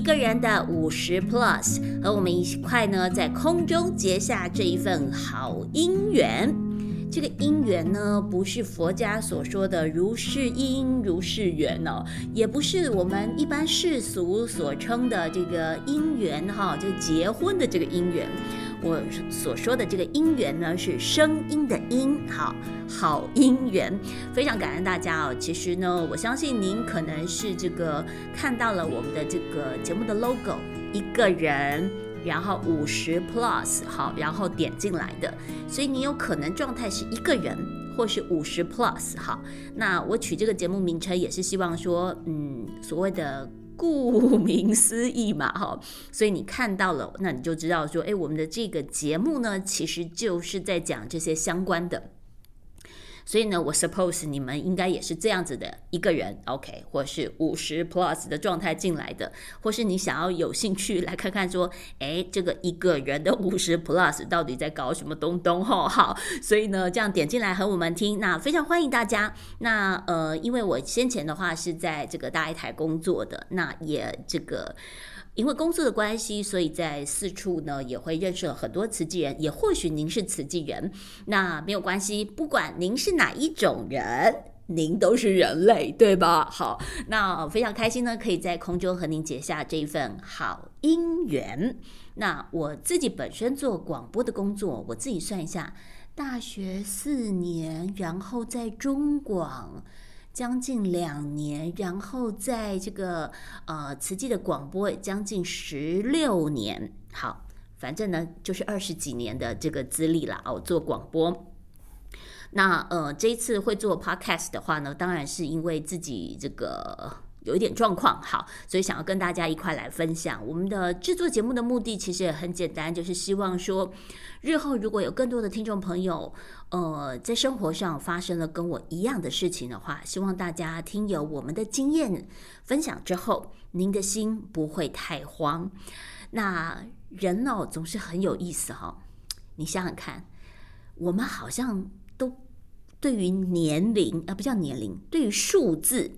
一个人的五十 plus，和我们一块呢，在空中结下这一份好姻缘。这个姻缘呢，不是佛家所说的如是因如是缘哦，也不是我们一般世俗所称的这个姻缘哈，就结婚的这个姻缘。我所说的这个姻缘呢，是声音的音，好好姻缘，非常感恩大家哦。其实呢，我相信您可能是这个看到了我们的这个节目的 logo，一个人，然后五十 plus，好，然后点进来的，所以你有可能状态是一个人，或是五十 plus，好。那我取这个节目名称也是希望说，嗯，所谓的。顾名思义嘛，哈，所以你看到了，那你就知道说，哎，我们的这个节目呢，其实就是在讲这些相关的。所以呢，我 suppose 你们应该也是这样子的一个人，OK，或是五十 plus 的状态进来的，或是你想要有兴趣来看看说，哎，这个一个人的五十 plus 到底在搞什么东东？吼，好，所以呢，这样点进来和我们听，那非常欢迎大家。那呃，因为我先前的话是在这个大一台工作的，那也这个。因为工作的关系，所以在四处呢也会认识了很多慈济人，也或许您是慈济人，那没有关系，不管您是哪一种人，您都是人类，对吧？好，那非常开心呢，可以在空中和您结下这一份好姻缘。那我自己本身做广播的工作，我自己算一下，大学四年，然后在中广。将近两年，然后在这个呃慈济的广播将近十六年，好，反正呢就是二十几年的这个资历了哦，做广播。那呃这一次会做 podcast 的话呢，当然是因为自己这个。有一点状况，好，所以想要跟大家一块来分享。我们的制作节目的目的其实也很简单，就是希望说，日后如果有更多的听众朋友，呃，在生活上发生了跟我一样的事情的话，希望大家听有我们的经验分享之后，您的心不会太慌。那人哦，总是很有意思哈。你想想看，我们好像都对于年龄啊，不叫年龄，对于数字。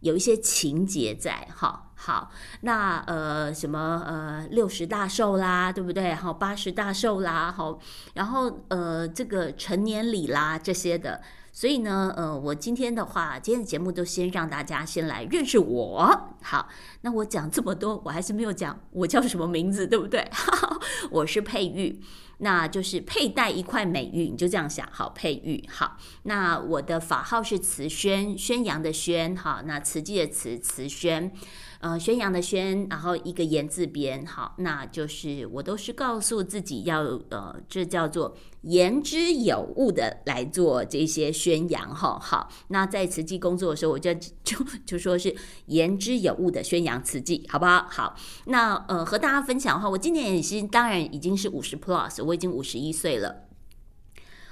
有一些情节在，哈，好，那呃，什么呃，六十大寿啦，对不对？好，八十大寿啦，好，然后呃，这个成年礼啦这些的，所以呢，呃，我今天的话，今天的节目都先让大家先来认识我，好，那我讲这么多，我还是没有讲我叫什么名字，对不对？我是佩玉。那就是佩戴一块美玉，你就这样想，好，佩玉，好。那我的法号是慈宣，宣扬的宣，好，那慈济的慈，慈宣。呃，宣扬的宣，然后一个言字边，好，那就是我都是告诉自己要，呃，这叫做言之有物的来做这些宣扬，哈，好，那在慈济工作的时候，我就 就就说是言之有物的宣扬慈济，好不好？好，那呃，和大家分享的话，我今年也是，当然已经是五十 plus，我已经五十一岁了。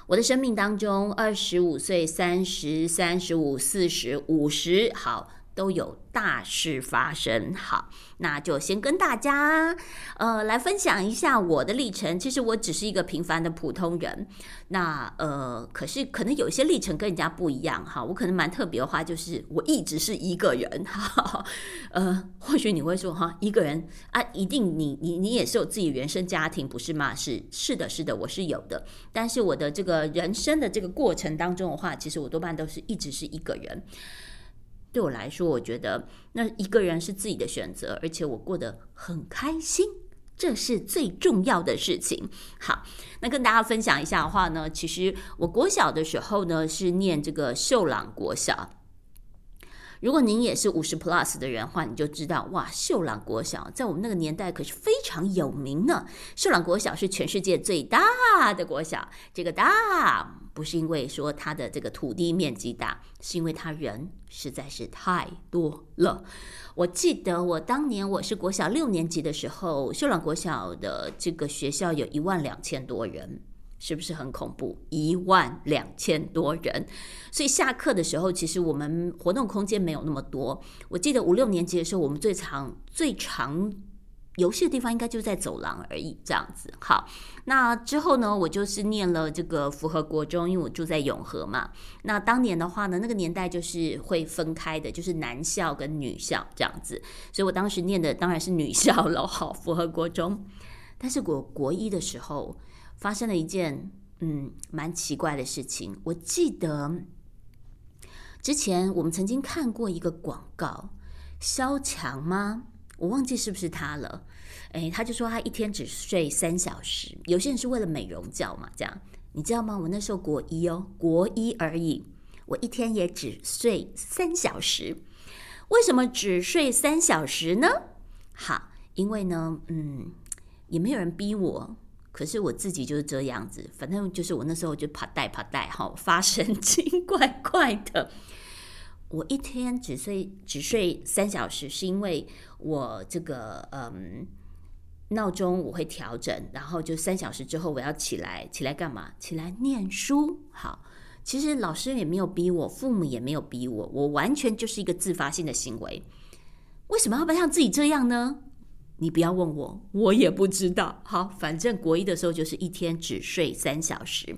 我的生命当中，二十五岁、三十三、十五、四十五十，好。都有大事发生，好，那就先跟大家呃来分享一下我的历程。其实我只是一个平凡的普通人，那呃，可是可能有些历程跟人家不一样哈。我可能蛮特别的话，就是我一直是一个人，哈，呃，或许你会说哈，一个人啊，一定你你你也是有自己原生家庭不是吗？是是的，是的，我是有的。但是我的这个人生的这个过程当中的话，其实我多半都是一直是一个人。对我来说，我觉得那一个人是自己的选择，而且我过得很开心，这是最重要的事情。好，那跟大家分享一下的话呢，其实我国小的时候呢是念这个秀朗国小。如果您也是五十 plus 的人的话，你就知道哇，秀朗国小在我们那个年代可是非常有名呢。秀朗国小是全世界最大的国小，这个大不是因为说它的这个土地面积大，是因为它人实在是太多了。我记得我当年我是国小六年级的时候，秀朗国小的这个学校有一万两千多人。是不是很恐怖？一万两千多人，所以下课的时候，其实我们活动空间没有那么多。我记得五六年级的时候，我们最长最长游戏的地方应该就在走廊而已，这样子。好，那之后呢，我就是念了这个符合国中，因为我住在永和嘛。那当年的话呢，那个年代就是会分开的，就是男校跟女校这样子。所以我当时念的当然是女校了，好，符合国中。但是我国一的时候发生了一件嗯蛮奇怪的事情，我记得之前我们曾经看过一个广告，萧强吗？我忘记是不是他了，诶，他就说他一天只睡三小时，有些人是为了美容觉嘛，这样你知道吗？我那时候国一哦，国一而已，我一天也只睡三小时。为什么只睡三小时呢？好，因为呢，嗯，也没有人逼我，可是我自己就是这样子，反正就是我那时候就怕带怕带哈，发神经怪怪的。我一天只睡只睡三小时，是因为我这个嗯闹钟我会调整，然后就三小时之后我要起来，起来干嘛？起来念书。好，其实老师也没有逼我，父母也没有逼我，我完全就是一个自发性的行为。为什么要不像自己这样呢？你不要问我，我也不知道。好，反正国一的时候就是一天只睡三小时。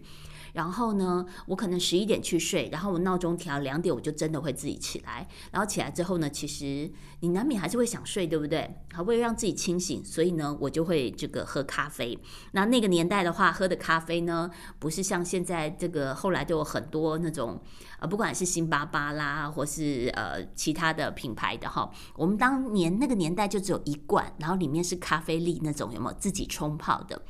然后呢，我可能十一点去睡，然后我闹钟调两点，我就真的会自己起来。然后起来之后呢，其实你难免还是会想睡，对不对？好，为了让自己清醒，所以呢，我就会这个喝咖啡。那那个年代的话，喝的咖啡呢，不是像现在这个后来就有很多那种，呃，不管是星巴巴啦，或是呃其他的品牌的哈。我们当年那个年代就只有一罐，然后里面是咖啡粒那种，有没有自己冲泡的？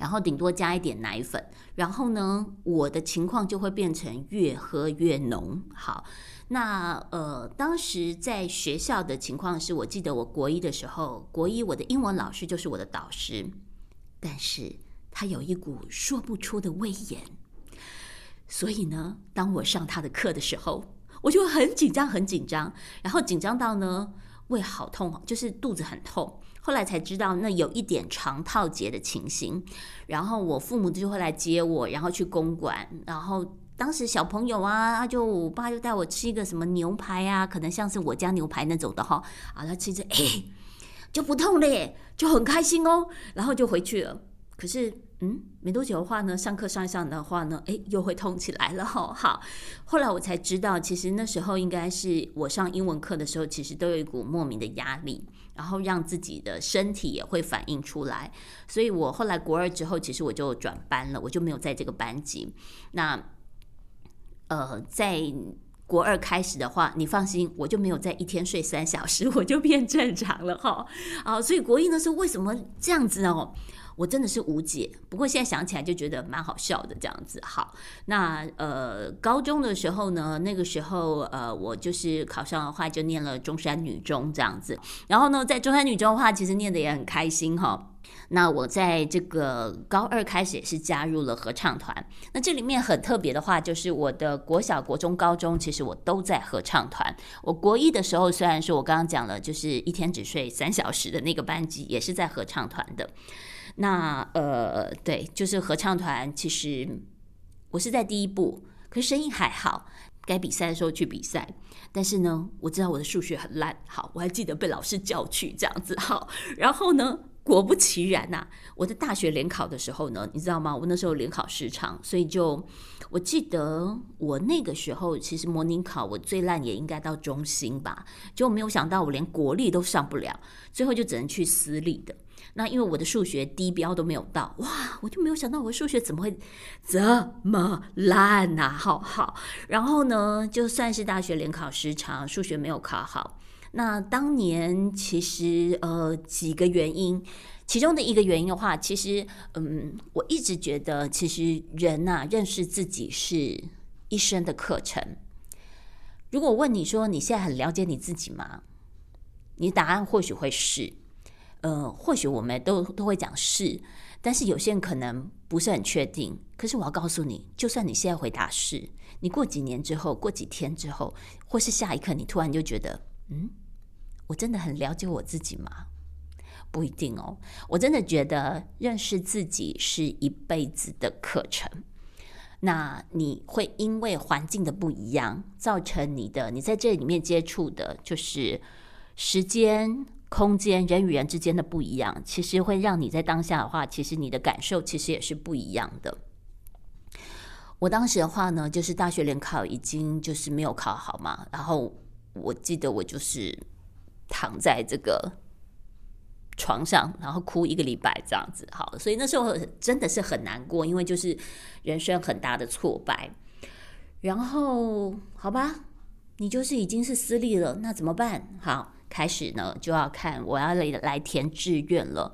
然后顶多加一点奶粉，然后呢，我的情况就会变成越喝越浓。好，那呃，当时在学校的情况是，我记得我国一的时候，国一我的英文老师就是我的导师，但是他有一股说不出的威严，所以呢，当我上他的课的时候，我就很紧张，很紧张，然后紧张到呢，胃好痛，就是肚子很痛。后来才知道，那有一点肠套结的情形，然后我父母就会来接我，然后去公馆，然后当时小朋友啊，就我爸就带我吃一个什么牛排啊，可能像是我家牛排那种的哈，啊，他吃着哎就不痛了耶，就很开心哦，然后就回去了。可是嗯，没多久的话呢，上课上一上的话呢，哎，又会痛起来了哈。好，后来我才知道，其实那时候应该是我上英文课的时候，其实都有一股莫名的压力。然后让自己的身体也会反映出来，所以我后来国二之后，其实我就转班了，我就没有在这个班级。那呃，在国二开始的话，你放心，我就没有在一天睡三小时，我就变正常了哈。啊，所以国一的时候为什么这样子哦？我真的是无解，不过现在想起来就觉得蛮好笑的这样子。好，那呃，高中的时候呢，那个时候呃，我就是考上的话就念了中山女中这样子。然后呢，在中山女中的话，其实念的也很开心哈。那我在这个高二开始也是加入了合唱团。那这里面很特别的话，就是我的国小、国中、高中，其实我都在合唱团。我国一的时候，虽然说我刚刚讲了，就是一天只睡三小时的那个班级，也是在合唱团的。那呃，对，就是合唱团。其实我是在第一部，可是声音还好。该比赛的时候去比赛，但是呢，我知道我的数学很烂。好，我还记得被老师叫去这样子。好，然后呢，果不其然呐，我的大学联考的时候呢，你知道吗？我那时候联考时长，所以就我记得我那个时候其实模拟考我最烂也应该到中心吧，就没有想到我连国立都上不了，最后就只能去私立的。那因为我的数学低标都没有到，哇，我就没有想到我的数学怎么会这么烂呐！好好，然后呢，就算是大学联考时长，数学没有考好。那当年其实呃几个原因，其中的一个原因的话，其实嗯，我一直觉得其实人呐认识自己是一生的课程。如果问你说你现在很了解你自己吗？你答案或许会是。呃，或许我们都都会讲是，但是有些人可能不是很确定。可是我要告诉你，就算你现在回答是，你过几年之后，过几天之后，或是下一刻，你突然就觉得，嗯，我真的很了解我自己吗？不一定哦。我真的觉得认识自己是一辈子的课程。那你会因为环境的不一样，造成你的你在这里面接触的，就是时间。空间人与人之间的不一样，其实会让你在当下的话，其实你的感受其实也是不一样的。我当时的话呢，就是大学联考已经就是没有考好嘛，然后我记得我就是躺在这个床上，然后哭一个礼拜这样子。好，所以那时候真的是很难过，因为就是人生很大的挫败。然后好吧，你就是已经是私立了，那怎么办？好。开始呢，就要看我要来来填志愿了。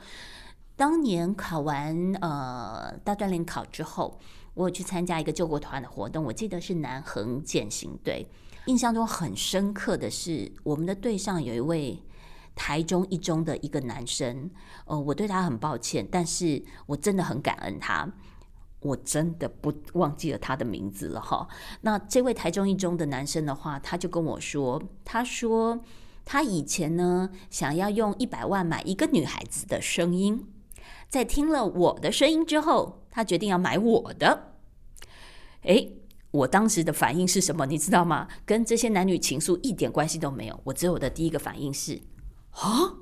当年考完呃大专联考之后，我有去参加一个救国团的活动，我记得是南横践行队。印象中很深刻的是，我们的队上有一位台中一中的一个男生，呃，我对他很抱歉，但是我真的很感恩他。我真的不忘记了他的名字了哈。那这位台中一中的男生的话，他就跟我说，他说。他以前呢，想要用一百万买一个女孩子的声音，在听了我的声音之后，他决定要买我的。诶，我当时的反应是什么？你知道吗？跟这些男女情愫一点关系都没有。我只有的第一个反应是：啊，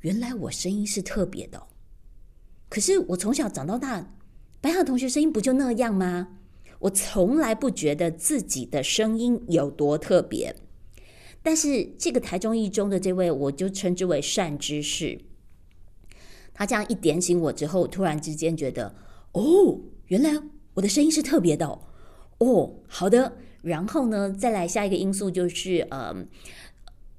原来我声音是特别的。可是我从小长到大，班上同学声音不就那样吗？我从来不觉得自己的声音有多特别。但是这个台中一中的这位，我就称之为善知识。他这样一点醒我之后，突然之间觉得，哦，原来我的声音是特别的哦。好的，然后呢，再来下一个因素就是，呃，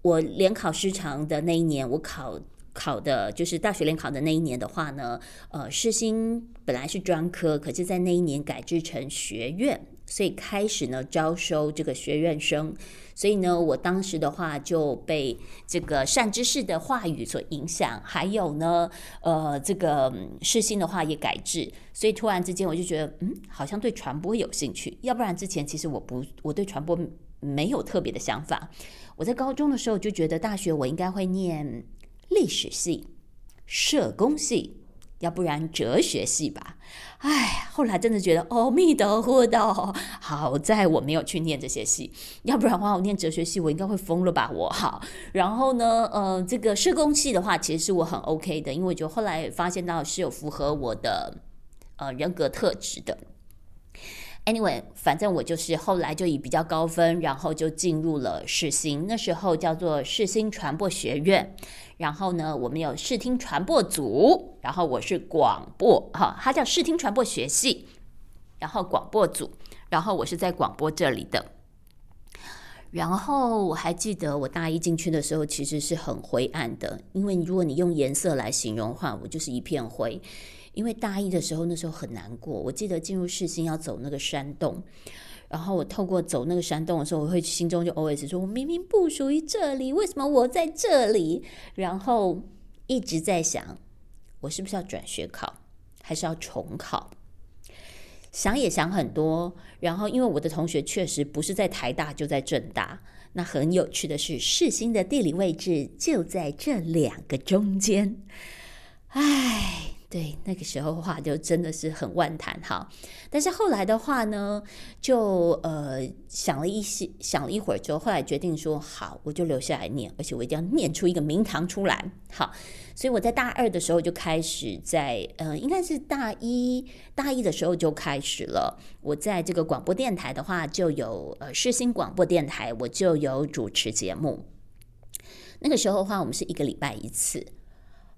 我联考失常的那一年，我考考的就是大学联考的那一年的话呢，呃，世新本来是专科，可是在那一年改制成学院。所以开始呢招收这个学院生，所以呢我当时的话就被这个善知识的话语所影响，还有呢呃这个世新的话也改制，所以突然之间我就觉得嗯好像对传播有兴趣，要不然之前其实我不我对传播没有特别的想法。我在高中的时候就觉得大学我应该会念历史系、社工系。要不然哲学系吧，哎，后来真的觉得阿弥陀佛的，好在我没有去念这些系，要不然的话我念哲学系我应该会疯了吧，我好。然后呢，呃，这个社工系的话，其实是我很 OK 的，因为就后来发现到是有符合我的呃人格特质的。Anyway，反正我就是后来就以比较高分，然后就进入了世新，那时候叫做世新传播学院。然后呢，我们有视听传播组，然后我是广播，哈，它叫视听传播学系，然后广播组，然后我是在广播这里的。然后我还记得我大一进去的时候，其实是很灰暗的，因为如果你用颜色来形容的话，我就是一片灰。因为大一的时候，那时候很难过。我记得进入世新要走那个山洞。然后我透过走那个山洞的时候，我会心中就 always 说：“我明明不属于这里，为什么我在这里？”然后一直在想，我是不是要转学考，还是要重考？想也想很多。然后因为我的同学确实不是在台大，就在政大。那很有趣的是，世新的地理位置就在这两个中间。唉。对，那个时候的话就真的是很万谈哈，但是后来的话呢，就呃想了一些，想了一会儿之后，后来决定说好，我就留下来念，而且我一定要念出一个名堂出来。好，所以我在大二的时候就开始在呃，应该是大一大一的时候就开始了。我在这个广播电台的话，就有呃世新广播电台，我就有主持节目。那个时候的话，我们是一个礼拜一次。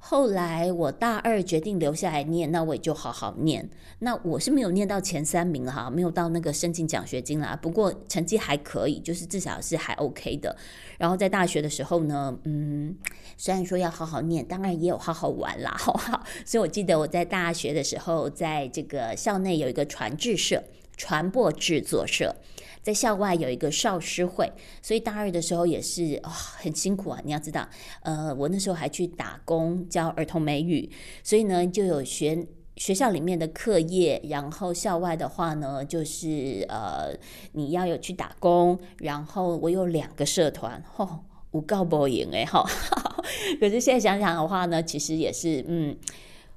后来我大二决定留下来念，那我也就好好念。那我是没有念到前三名哈，没有到那个申请奖学金啦。不过成绩还可以，就是至少是还 OK 的。然后在大学的时候呢，嗯，虽然说要好好念，当然也有好好玩啦，好好？所以我记得我在大学的时候，在这个校内有一个传制社、传播制作社。在校外有一个少师会，所以大二的时候也是很辛苦啊。你要知道，呃，我那时候还去打工教儿童美语，所以呢就有学学校里面的课业，然后校外的话呢就是呃你要有去打工，然后我有两个社团，吼，无告不赢哎哈。可是现在想想的话呢，其实也是嗯。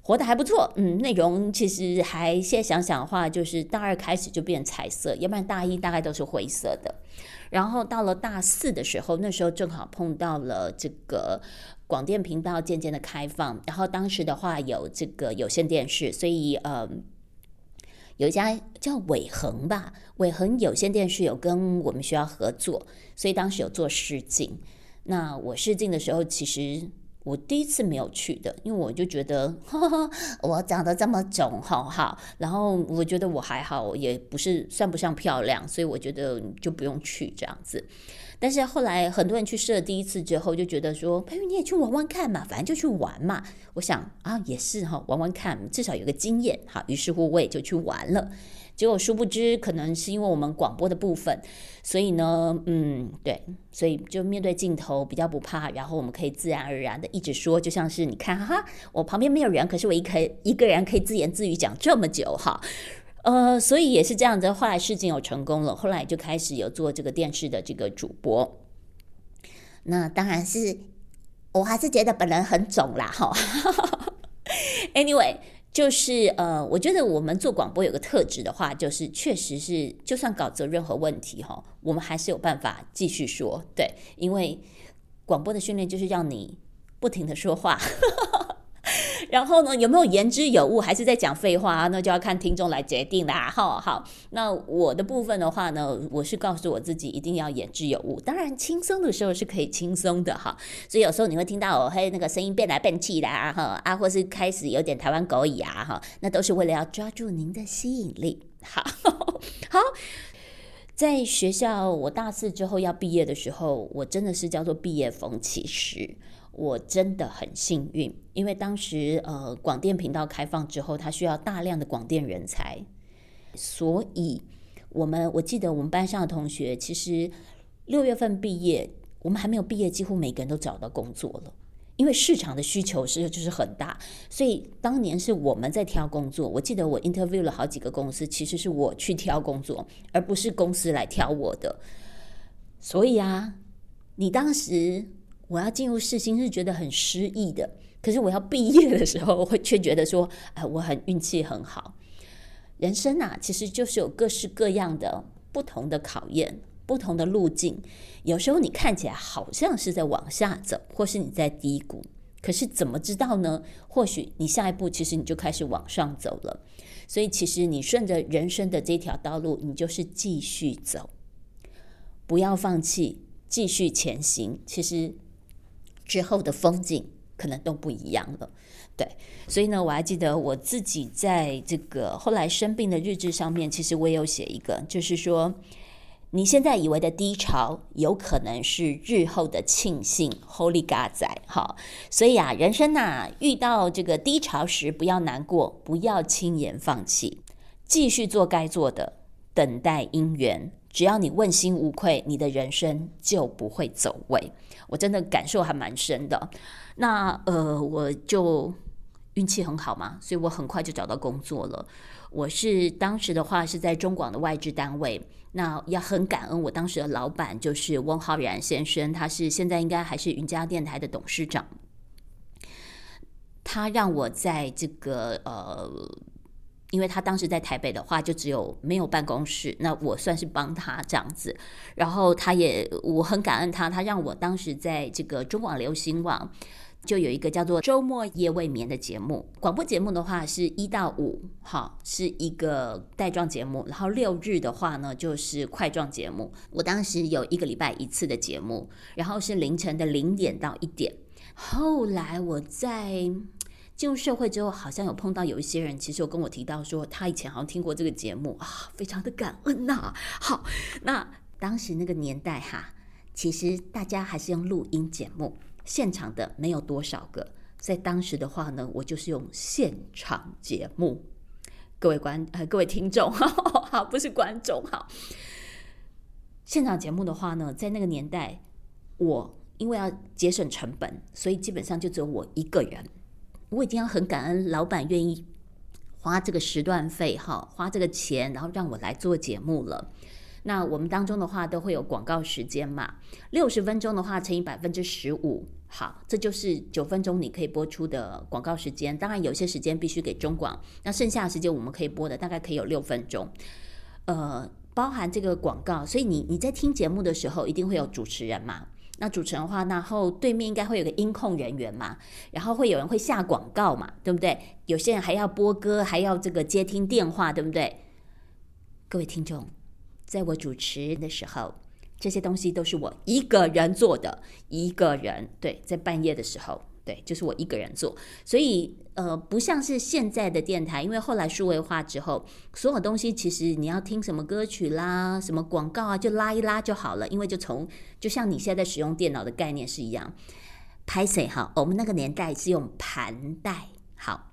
活得还不错，嗯，内容其实还现在想想的话，就是大二开始就变彩色，要不然大一大概都是灰色的。然后到了大四的时候，那时候正好碰到了这个。广电频道渐渐的开放，然后当时的话有这个有线电视，所以呃。有一家叫伟恒吧，伟恒有线电视有跟我们学校合作，所以当时有做试镜。那我试镜的时候，其实我第一次没有去的，因为我就觉得 我长得这么肿，好好，然后我觉得我还好，也不是算不上漂亮，所以我觉得就不用去这样子。但是后来很多人去试了第一次之后，就觉得说：“佩玉你也去玩玩看嘛，反正就去玩嘛。”我想啊，也是哈，玩玩看，至少有个经验。好，于是乎我也就去玩了。结果殊不知，可能是因为我们广播的部分，所以呢，嗯，对，所以就面对镜头比较不怕，然后我们可以自然而然的一直说，就像是你看，哈哈，我旁边没有人，可是我一可一个人可以自言自语讲这么久哈。呃，所以也是这样子，后来事情有成功了，后来就开始有做这个电视的这个主播。那当然是，我还是觉得本人很肿啦，哈。Anyway，就是呃，我觉得我们做广播有个特质的话，就是确实是，就算稿子有任何问题哈，我们还是有办法继续说，对，因为广播的训练就是让你不停的说话。然后呢，有没有言之有物，还是在讲废话啊？那就要看听众来决定啦。好好，那我的部分的话呢，我是告诉我自己一定要言之有物。当然，轻松的时候是可以轻松的哈。所以有时候你会听到我嘿那个声音变来变去的啊哈啊，或是开始有点台湾狗语啊哈，那都是为了要抓住您的吸引力。好好，在学校我大四之后要毕业的时候，我真的是叫做毕业风其时。我真的很幸运，因为当时呃广电频道开放之后，它需要大量的广电人才，所以我们我记得我们班上的同学，其实六月份毕业，我们还没有毕业，几乎每个人都找到工作了，因为市场的需求是就是很大，所以当年是我们在挑工作。我记得我 interview 了好几个公司，其实是我去挑工作，而不是公司来挑我的。所以啊，你当时。我要进入世新是觉得很失意的，可是我要毕业的时候，会却觉得说，哎，我很运气很好。人生啊，其实就是有各式各样的不同的考验，不同的路径。有时候你看起来好像是在往下走，或是你在低谷，可是怎么知道呢？或许你下一步其实你就开始往上走了。所以其实你顺着人生的这条道路，你就是继续走，不要放弃，继续前行。其实。之后的风景可能都不一样了，对，所以呢，我还记得我自己在这个后来生病的日志上面，其实我也有写一个，就是说，你现在以为的低潮，有可能是日后的庆幸。Holy God 仔，哈，所以啊，人生呐，遇到这个低潮时，不要难过，不要轻言放弃，继续做该做的，等待姻缘。只要你问心无愧，你的人生就不会走位。我真的感受还蛮深的。那呃，我就运气很好嘛，所以我很快就找到工作了。我是当时的话是在中广的外置单位，那要很感恩我当时的老板就是翁浩然先生，他是现在应该还是云家电台的董事长，他让我在这个呃。因为他当时在台北的话，就只有没有办公室，那我算是帮他这样子。然后他也，我很感恩他，他让我当时在这个中广流行网就有一个叫做周末夜未眠的节目。广播节目的话是一到五，好是一个带状节目。然后六日的话呢，就是块状节目。我当时有一个礼拜一次的节目，然后是凌晨的零点到一点。后来我在。进入社会之后，好像有碰到有一些人，其实有跟我提到说，他以前好像听过这个节目啊，非常的感恩呐。好，那当时那个年代哈，其实大家还是用录音节目，现场的没有多少个。在当时的话呢，我就是用现场节目。各位观呃，各位听众，好，不是观众，好。现场节目的话呢，在那个年代，我因为要节省成本，所以基本上就只有我一个人。我已经要很感恩老板愿意花这个时段费哈，花这个钱，然后让我来做节目了。那我们当中的话都会有广告时间嘛，六十分钟的话乘以百分之十五，好，这就是九分钟你可以播出的广告时间。当然有些时间必须给中广，那剩下的时间我们可以播的大概可以有六分钟，呃，包含这个广告。所以你你在听节目的时候一定会有主持人嘛。那主持人的话，然后对面应该会有个音控人员嘛，然后会有人会下广告嘛，对不对？有些人还要播歌，还要这个接听电话，对不对？各位听众，在我主持的时候，这些东西都是我一个人做的，一个人对，在半夜的时候。对，就是我一个人做，所以呃，不像是现在的电台，因为后来数位化之后，所有东西其实你要听什么歌曲啦，什么广告啊，就拉一拉就好了，因为就从就像你现在使用电脑的概念是一样。拍谁哈？我们那个年代是用盘带，好，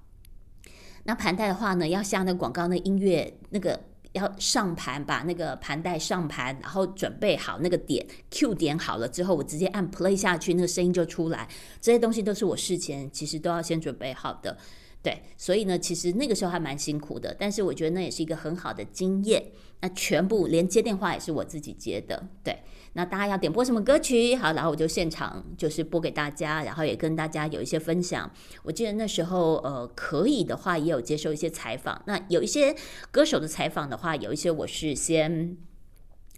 那盘带的话呢，要下那广告那音乐那个。要上盘，把那个盘带上盘，然后准备好那个点 Q 点好了之后，我直接按 Play 下去，那个声音就出来。这些东西都是我事前其实都要先准备好的，对。所以呢，其实那个时候还蛮辛苦的，但是我觉得那也是一个很好的经验。那全部连接电话也是我自己接的，对。那大家要点播什么歌曲？好，然后我就现场就是播给大家，然后也跟大家有一些分享。我记得那时候，呃，可以的话也有接受一些采访。那有一些歌手的采访的话，有一些我是先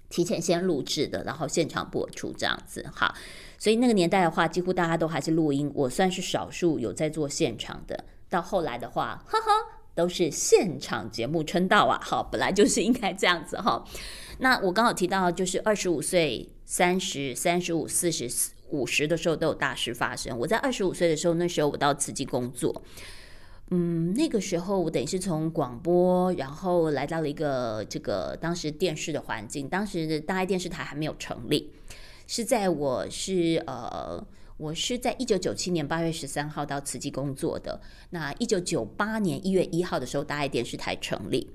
提前先录制的，然后现场播出这样子。好，所以那个年代的话，几乎大家都还是录音，我算是少数有在做现场的。到后来的话，呵呵，都是现场节目称道啊！好，本来就是应该这样子哈。那我刚好提到，就是二十五岁、三十三、十五、四十、五十的时候都有大事发生。我在二十五岁的时候，那时候我到慈济工作，嗯，那个时候我等于是从广播，然后来到了一个这个当时电视的环境。当时大爱电视台还没有成立，是在我是呃，我是在一九九七年八月十三号到慈济工作的。那一九九八年一月一号的时候，大爱电视台成立。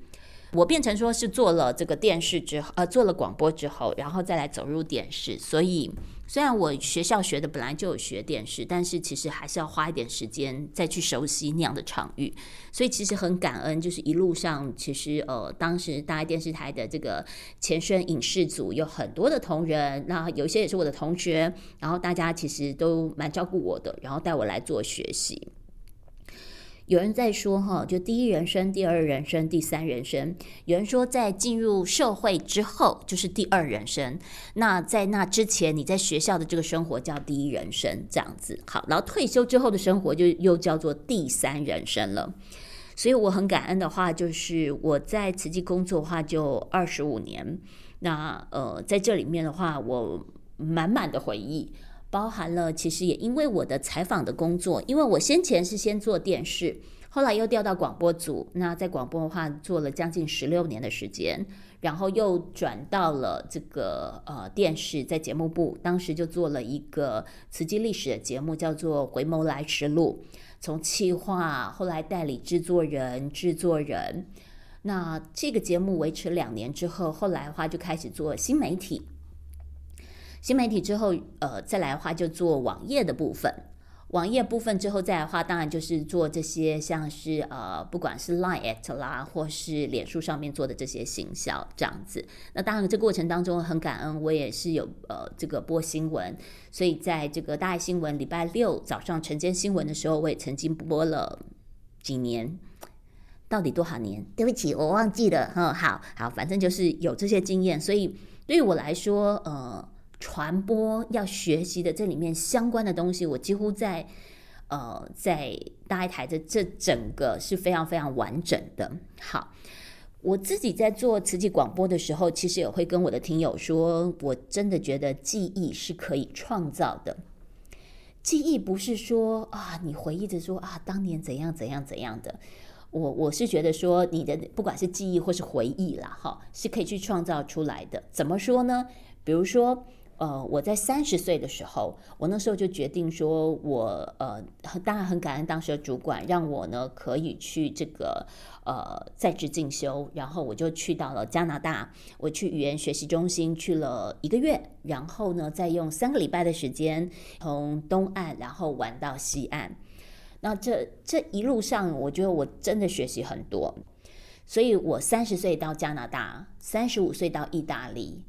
我变成说是做了这个电视之后，呃，做了广播之后，然后再来走入电视。所以虽然我学校学的本来就有学电视，但是其实还是要花一点时间再去熟悉那样的场域。所以其实很感恩，就是一路上其实呃，当时大爱电视台的这个前身影视组有很多的同仁，那有一些也是我的同学，然后大家其实都蛮照顾我的，然后带我来做学习。有人在说哈，就第一人生、第二人生、第三人生。有人说，在进入社会之后就是第二人生。那在那之前，你在学校的这个生活叫第一人生，这样子好。然后退休之后的生活就又叫做第三人生了。所以我很感恩的话，就是我在慈济工作的话就二十五年。那呃，在这里面的话，我满满的回忆。包含了，其实也因为我的采访的工作，因为我先前是先做电视，后来又调到广播组。那在广播的话，做了将近十六年的时间，然后又转到了这个呃电视，在节目部，当时就做了一个慈济历史的节目，叫做《回眸来时路》，从企划，后来代理制作人、制作人。那这个节目维持两年之后，后来的话就开始做新媒体。新媒体之后，呃，再来的话就做网页的部分。网页部分之后再来的话，当然就是做这些像是呃，不管是 Line at 啦，或是脸书上面做的这些行销这样子。那当然这过程当中很感恩，我也是有呃这个播新闻，所以在这个大爱新闻礼拜六早上晨间新闻的时候，我也曾经播了几年，到底多少年？对不起，我忘记了。嗯，好好，反正就是有这些经验，所以对于我来说，呃。传播要学习的这里面相关的东西，我几乎在呃在大台的这整个是非常非常完整的。好，我自己在做慈济广播的时候，其实也会跟我的听友说，我真的觉得记忆是可以创造的。记忆不是说啊，你回忆着说啊，当年怎样怎样怎样的。我我是觉得说，你的不管是记忆或是回忆啦，哈，是可以去创造出来的。怎么说呢？比如说。呃，我在三十岁的时候，我那时候就决定说，我呃，当然很感恩当时的主管，让我呢可以去这个呃在职进修，然后我就去到了加拿大，我去语言学习中心去了一个月，然后呢再用三个礼拜的时间从东岸然后玩到西岸，那这这一路上，我觉得我真的学习很多，所以我三十岁到加拿大，三十五岁到意大利。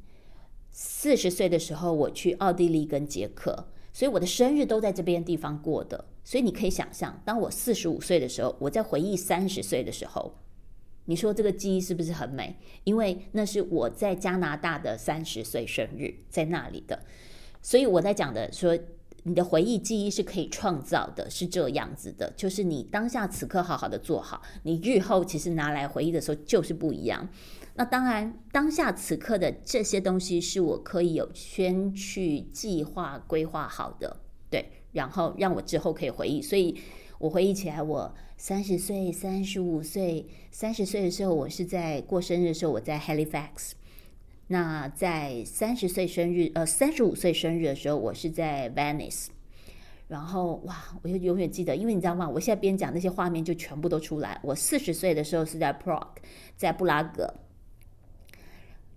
四十岁的时候，我去奥地利跟捷克，所以我的生日都在这边地方过的。所以你可以想象，当我四十五岁的时候，我在回忆三十岁的时候，你说这个记忆是不是很美？因为那是我在加拿大的三十岁生日，在那里的。所以我在讲的说，你的回忆记忆是可以创造的，是这样子的，就是你当下此刻好好的做好，你日后其实拿来回忆的时候就是不一样。那当然，当下此刻的这些东西是我可以有先去计划规划好的，对，然后让我之后可以回忆。所以我回忆起来，我三十岁、三十五岁、三十岁的时候，我是在过生日的时候，我在 Halifax。那在三十岁生日，呃，三十五岁生日的时候，我是在 Venice。然后哇，我就永远记得，因为你知道吗？我现在边讲那些画面就全部都出来。我四十岁的时候是在 Prague，在布拉格，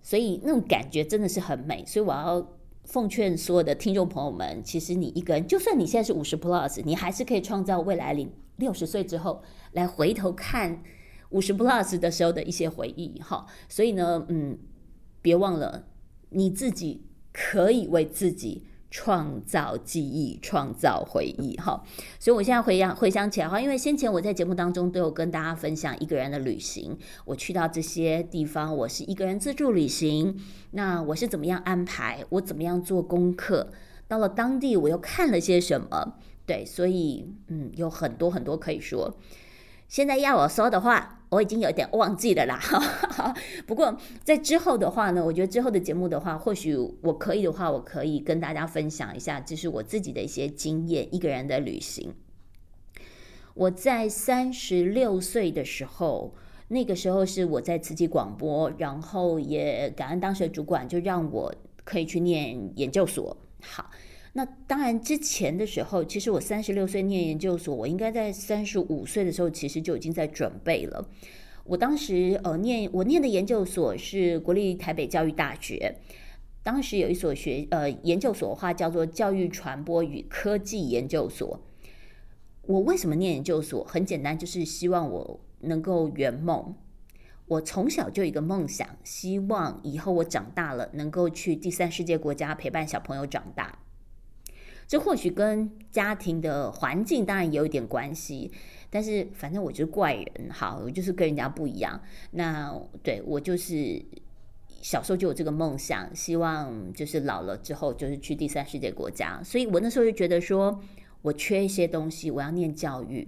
所以那种感觉真的是很美。所以我要奉劝所有的听众朋友们，其实你一个人，就算你现在是五十 plus，你还是可以创造未来零六十岁之后来回头看五十 plus 的时候的一些回忆。哈，所以呢，嗯。别忘了，你自己可以为自己创造记忆、创造回忆，哈。所以我现在回想回想起来哈，因为先前我在节目当中都有跟大家分享一个人的旅行，我去到这些地方，我是一个人自助旅行，那我是怎么样安排，我怎么样做功课，到了当地我又看了些什么，对，所以嗯，有很多很多可以说。现在要我说的话，我已经有点忘记了啦。不过在之后的话呢，我觉得之后的节目的话，或许我可以的话，我可以跟大家分享一下，就是我自己的一些经验，一个人的旅行。我在三十六岁的时候，那个时候是我在慈济广播，然后也感恩当时的主管，就让我可以去念研究所。好。那当然，之前的时候，其实我三十六岁念研究所，我应该在三十五岁的时候，其实就已经在准备了。我当时呃念我念的研究所是国立台北教育大学，当时有一所学呃研究所的话叫做教育传播与科技研究所。我为什么念研究所？很简单，就是希望我能够圆梦。我从小就有一个梦想，希望以后我长大了能够去第三世界国家陪伴小朋友长大。这或许跟家庭的环境当然有一点关系，但是反正我就是怪人，好，我就是跟人家不一样。那对我就是小时候就有这个梦想，希望就是老了之后就是去第三世界国家。所以我那时候就觉得说我缺一些东西，我要念教育。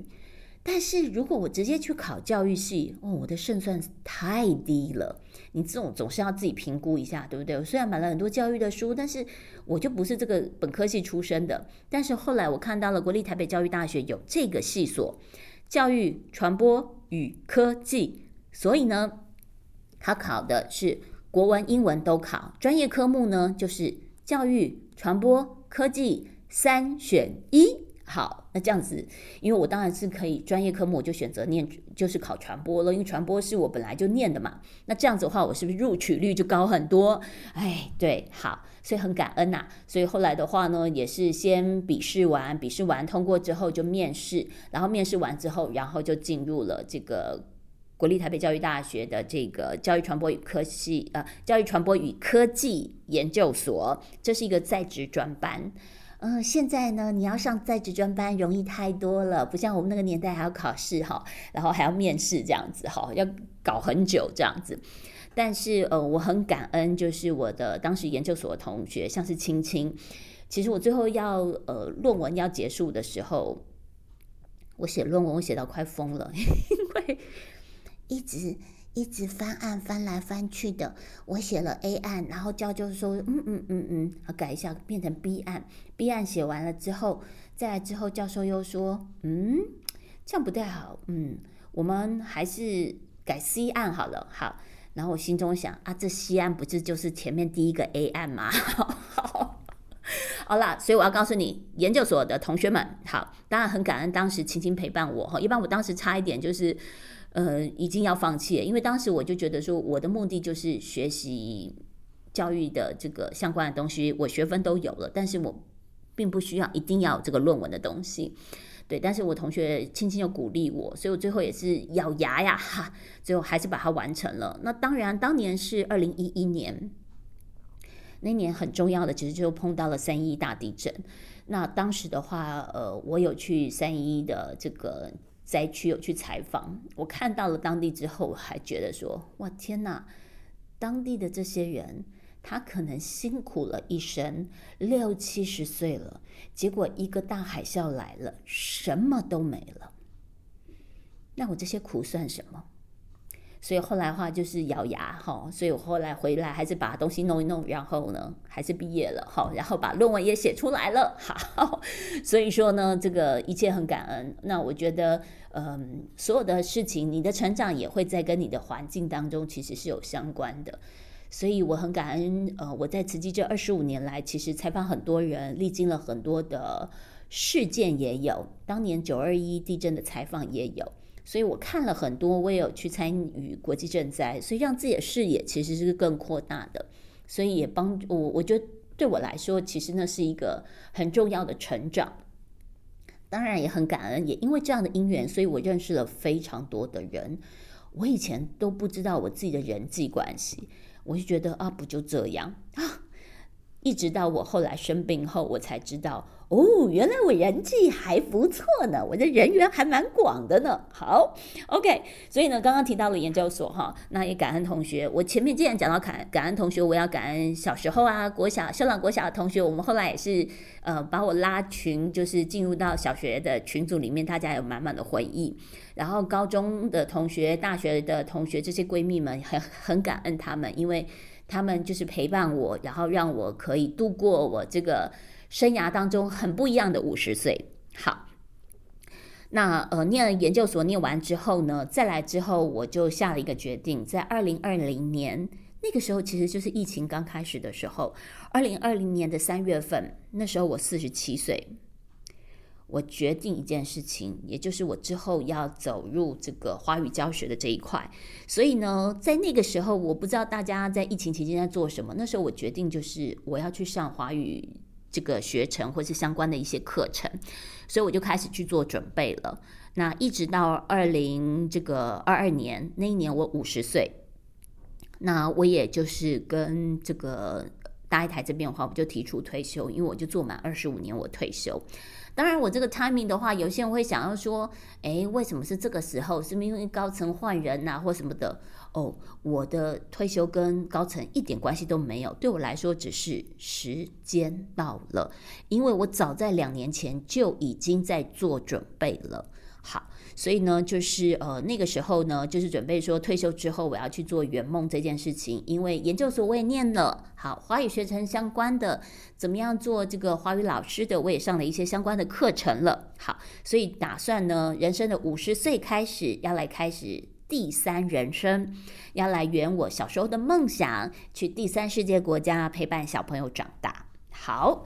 但是如果我直接去考教育系，哦，我的胜算太低了。你这种总是要自己评估一下，对不对？我虽然买了很多教育的书，但是我就不是这个本科系出身的。但是后来我看到了国立台北教育大学有这个系所，教育传播与科技，所以呢，他考的是国文、英文都考，专业科目呢就是教育、传播、科技三选一。好，那这样子，因为我当然是可以专业科目，我就选择念就是考传播了，因为传播是我本来就念的嘛。那这样子的话，我是不是录取率就高很多？哎，对，好，所以很感恩呐。所以后来的话呢，也是先笔试完，笔试完通过之后就面试，然后面试完之后，然后就进入了这个国立台北教育大学的这个教育传播与科系呃教育传播与科技研究所，这是一个在职专班。嗯，现在呢，你要上在职专班容易太多了，不像我们那个年代还要考试哈，然后还要面试这样子哈，要搞很久这样子。但是呃，我很感恩，就是我的当时研究所的同学，像是青青。其实我最后要呃论文要结束的时候，我写论文我写到快疯了，因为一直。一直翻案翻来翻去的，我写了 A 案，然后教授说，嗯嗯嗯嗯，改一下变成 B 案，B 案写完了之后，再来之后教授又说，嗯，这样不太好，嗯，我们还是改 C 案好了，好，然后我心中想啊，这 C 案不是就是前面第一个 A 案吗？好，啦，所以我要告诉你，研究所的同学们，好，当然很感恩当时轻轻陪伴我哈，一般我当时差一点就是。呃，已经要放弃了，因为当时我就觉得说，我的目的就是学习教育的这个相关的东西，我学分都有了，但是我并不需要一定要这个论文的东西，对。但是我同学轻轻又鼓励我，所以我最后也是咬牙呀，哈，最后还是把它完成了。那当然，当年是二零一一年，那年很重要的，其实就碰到了三一大地震。那当时的话，呃，我有去三一的这个。灾区有去采访，我看到了当地之后，我还觉得说：哇天哪！当地的这些人，他可能辛苦了一生，六七十岁了，结果一个大海啸来了，什么都没了。那我这些苦算什么？所以后来话就是咬牙哈，所以我后来回来还是把东西弄一弄，然后呢还是毕业了哈，然后把论文也写出来了。好，所以说呢，这个一切很感恩。那我觉得，嗯，所有的事情，你的成长也会在跟你的环境当中其实是有相关的。所以我很感恩，呃，我在慈济这二十五年来，其实采访很多人，历经了很多的事件，也有当年九二一地震的采访也有。所以我看了很多，我也有去参与国际赈灾，所以让自己的视野其实是更扩大的，所以也帮我，我觉得对我来说，其实那是一个很重要的成长。当然也很感恩，也因为这样的因缘，所以我认识了非常多的人。我以前都不知道我自己的人际关系，我就觉得啊，不就这样啊。一直到我后来生病后，我才知道哦，原来我人际还不错呢，我的人缘还蛮广的呢。好，OK，所以呢，刚刚提到了研究所哈，那也感恩同学。我前面既然讲到感感恩同学，我要感恩小时候啊，国小、校长国小的同学，我们后来也是呃把我拉群，就是进入到小学的群组里面，大家有满满的回忆。然后高中的同学、大学的同学，这些闺蜜们很很感恩他们，因为。他们就是陪伴我，然后让我可以度过我这个生涯当中很不一样的五十岁。好，那呃，念了研究所念完之后呢，再来之后我就下了一个决定，在二零二零年那个时候，其实就是疫情刚开始的时候，二零二零年的三月份，那时候我四十七岁。我决定一件事情，也就是我之后要走入这个华语教学的这一块。所以呢，在那个时候，我不知道大家在疫情期间在做什么。那时候我决定就是我要去上华语这个学程或是相关的一些课程，所以我就开始去做准备了。那一直到二零这个二二年那一年，我五十岁，那我也就是跟这个大一台这边的话，我就提出退休，因为我就做满二十五年，我退休。当然，我这个 timing 的话，有些人会想要说，哎，为什么是这个时候？是因为高层换人呐，或什么的？哦，我的退休跟高层一点关系都没有，对我来说只是时间到了，因为我早在两年前就已经在做准备了。好。所以呢，就是呃那个时候呢，就是准备说退休之后我要去做圆梦这件事情，因为研究所我也念了，好华语学程相关的，怎么样做这个华语老师的，我也上了一些相关的课程了。好，所以打算呢，人生的五十岁开始要来开始第三人生，要来圆我小时候的梦想，去第三世界国家陪伴小朋友长大。好，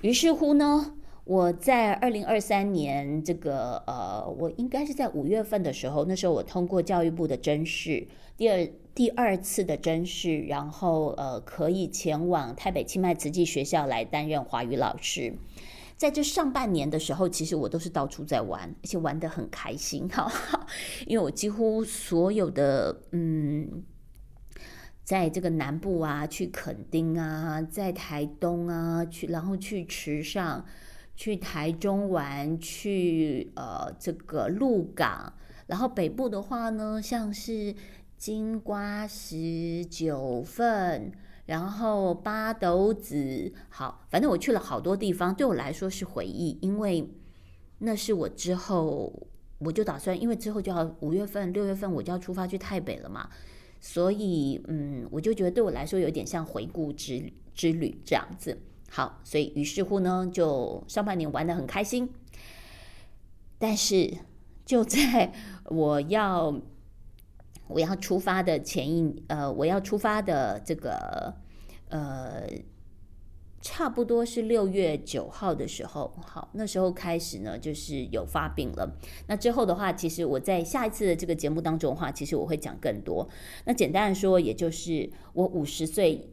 于是乎呢。我在二零二三年这个呃，我应该是在五月份的时候，那时候我通过教育部的甄试，第二第二次的甄试，然后呃可以前往台北清迈慈济学校来担任华语老师。在这上半年的时候，其实我都是到处在玩，而且玩得很开心哈，因为我几乎所有的嗯，在这个南部啊，去垦丁啊，在台东啊，去然后去池上。去台中玩，去呃这个鹿港，然后北部的话呢，像是金瓜石、九份，然后八斗子，好，反正我去了好多地方，对我来说是回忆，因为那是我之后我就打算，因为之后就要五月份、六月份我就要出发去台北了嘛，所以嗯，我就觉得对我来说有点像回顾之之旅这样子。好，所以于是乎呢，就上半年玩的很开心。但是就在我要我要出发的前一呃，我要出发的这个呃，差不多是六月九号的时候，好，那时候开始呢，就是有发病了。那之后的话，其实我在下一次的这个节目当中的话，其实我会讲更多。那简单的说，也就是我五十岁。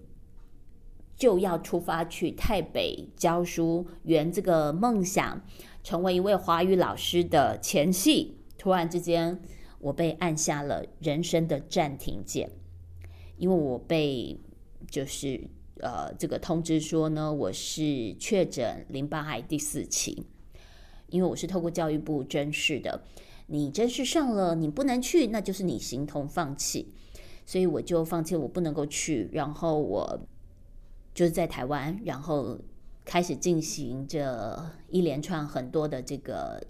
就要出发去台北教书，圆这个梦想，成为一位华语老师的前夕，突然之间，我被按下了人生的暂停键，因为我被就是呃这个通知说呢，我是确诊淋巴癌第四期，因为我是透过教育部甄试的，你甄试上了，你不能去，那就是你形同放弃，所以我就放弃，我不能够去，然后我。就是在台湾，然后开始进行这一连串很多的这个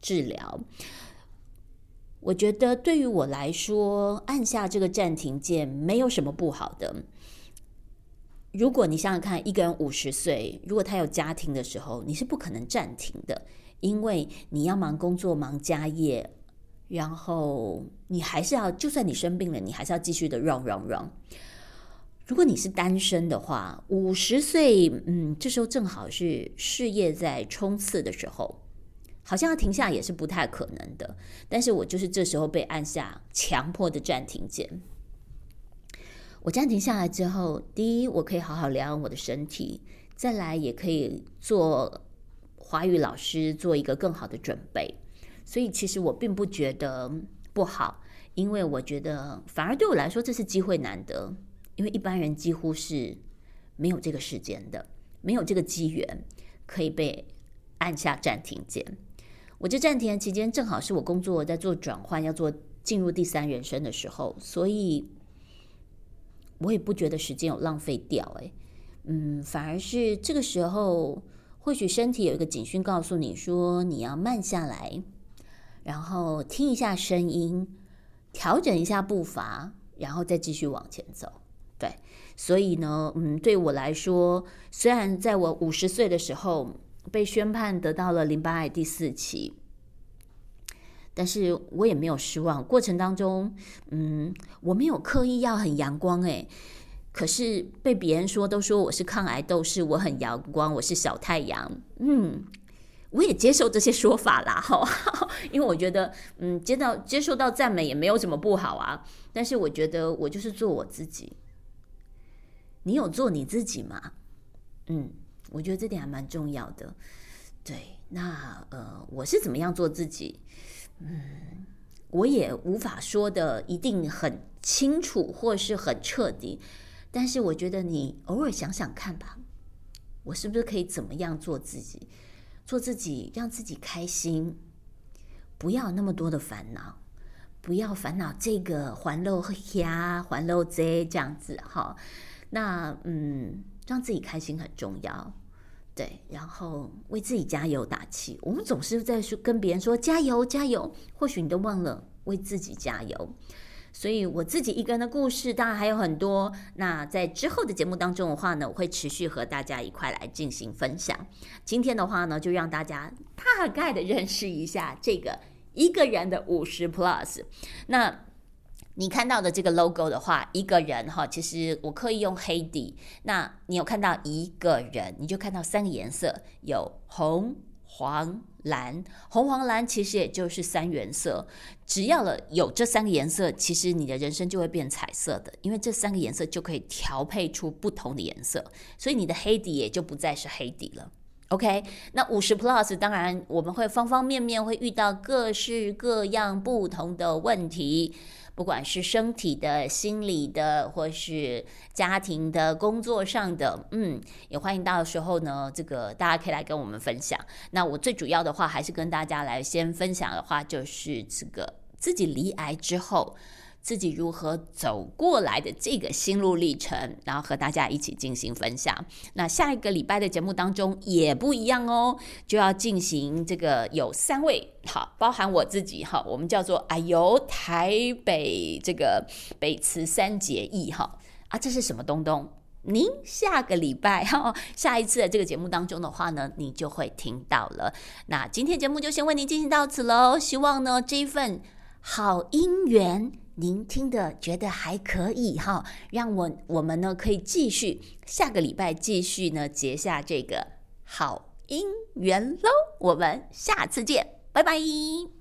治疗。我觉得对于我来说，按下这个暂停键没有什么不好的。如果你想想看，一个人五十岁，如果他有家庭的时候，你是不可能暂停的，因为你要忙工作、忙家业，然后你还是要，就算你生病了，你还是要继续的 run run run。如果你是单身的话，五十岁，嗯，这时候正好是事业在冲刺的时候。好像要停下也是不太可能的，但是我就是这时候被按下强迫的暂停键。我暂停下来之后，第一，我可以好好疗养我的身体；再来，也可以做华语老师，做一个更好的准备。所以，其实我并不觉得不好，因为我觉得反而对我来说这是机会难得，因为一般人几乎是没有这个时间的，没有这个机缘可以被按下暂停键。我这暂停期间正好是我工作在做转换，要做进入第三人生的时候，所以我也不觉得时间有浪费掉。诶，嗯，反而是这个时候，或许身体有一个警讯告诉你说你要慢下来，然后听一下声音，调整一下步伐，然后再继续往前走。对，所以呢，嗯，对我来说，虽然在我五十岁的时候。被宣判得到了淋巴癌第四期，但是我也没有失望。过程当中，嗯，我没有刻意要很阳光，诶，可是被别人说都说我是抗癌斗士，我很阳光，我是小太阳，嗯，我也接受这些说法啦，哈，因为我觉得，嗯，接到接受到赞美也没有什么不好啊。但是我觉得我就是做我自己，你有做你自己吗？嗯。我觉得这点还蛮重要的，对。那呃，我是怎么样做自己？嗯，我也无法说的一定很清楚或是很彻底，但是我觉得你偶尔想想看吧，我是不是可以怎么样做自己？做自己，让自己开心，不要那么多的烦恼，不要烦恼这个还漏呀，还漏这这样子哈。那嗯，让自己开心很重要。对，然后为自己加油打气。我们总是在说跟别人说加油加油，或许你都忘了为自己加油。所以我自己一个人的故事当然还有很多。那在之后的节目当中的话呢，我会持续和大家一块来进行分享。今天的话呢，就让大家大概的认识一下这个一个人的五十 plus。那。你看到的这个 logo 的话，一个人哈，其实我刻意用黑底。那你有看到一个人，你就看到三个颜色，有红、黄、蓝。红、黄、蓝其实也就是三原色。只要了有这三个颜色，其实你的人生就会变彩色的，因为这三个颜色就可以调配出不同的颜色，所以你的黑底也就不再是黑底了。OK，那五十 plus 当然我们会方方面面会遇到各式各样不同的问题。不管是身体的、心理的，或是家庭的、工作上的，嗯，也欢迎到时候呢，这个大家可以来跟我们分享。那我最主要的话，还是跟大家来先分享的话，就是这个自己离癌之后。自己如何走过来的这个心路历程，然后和大家一起进行分享。那下一个礼拜的节目当中也不一样哦，就要进行这个有三位，好，包含我自己哈，我们叫做哎呦台北这个北慈三结义哈啊，这是什么东东？您下个礼拜哈，下一次的这个节目当中的话呢，你就会听到了。那今天节目就先为您进行到此喽，希望呢这一份好姻缘。您听的觉得还可以哈，让我我们呢可以继续下个礼拜继续呢结下这个好姻缘喽。我们下次见，拜拜。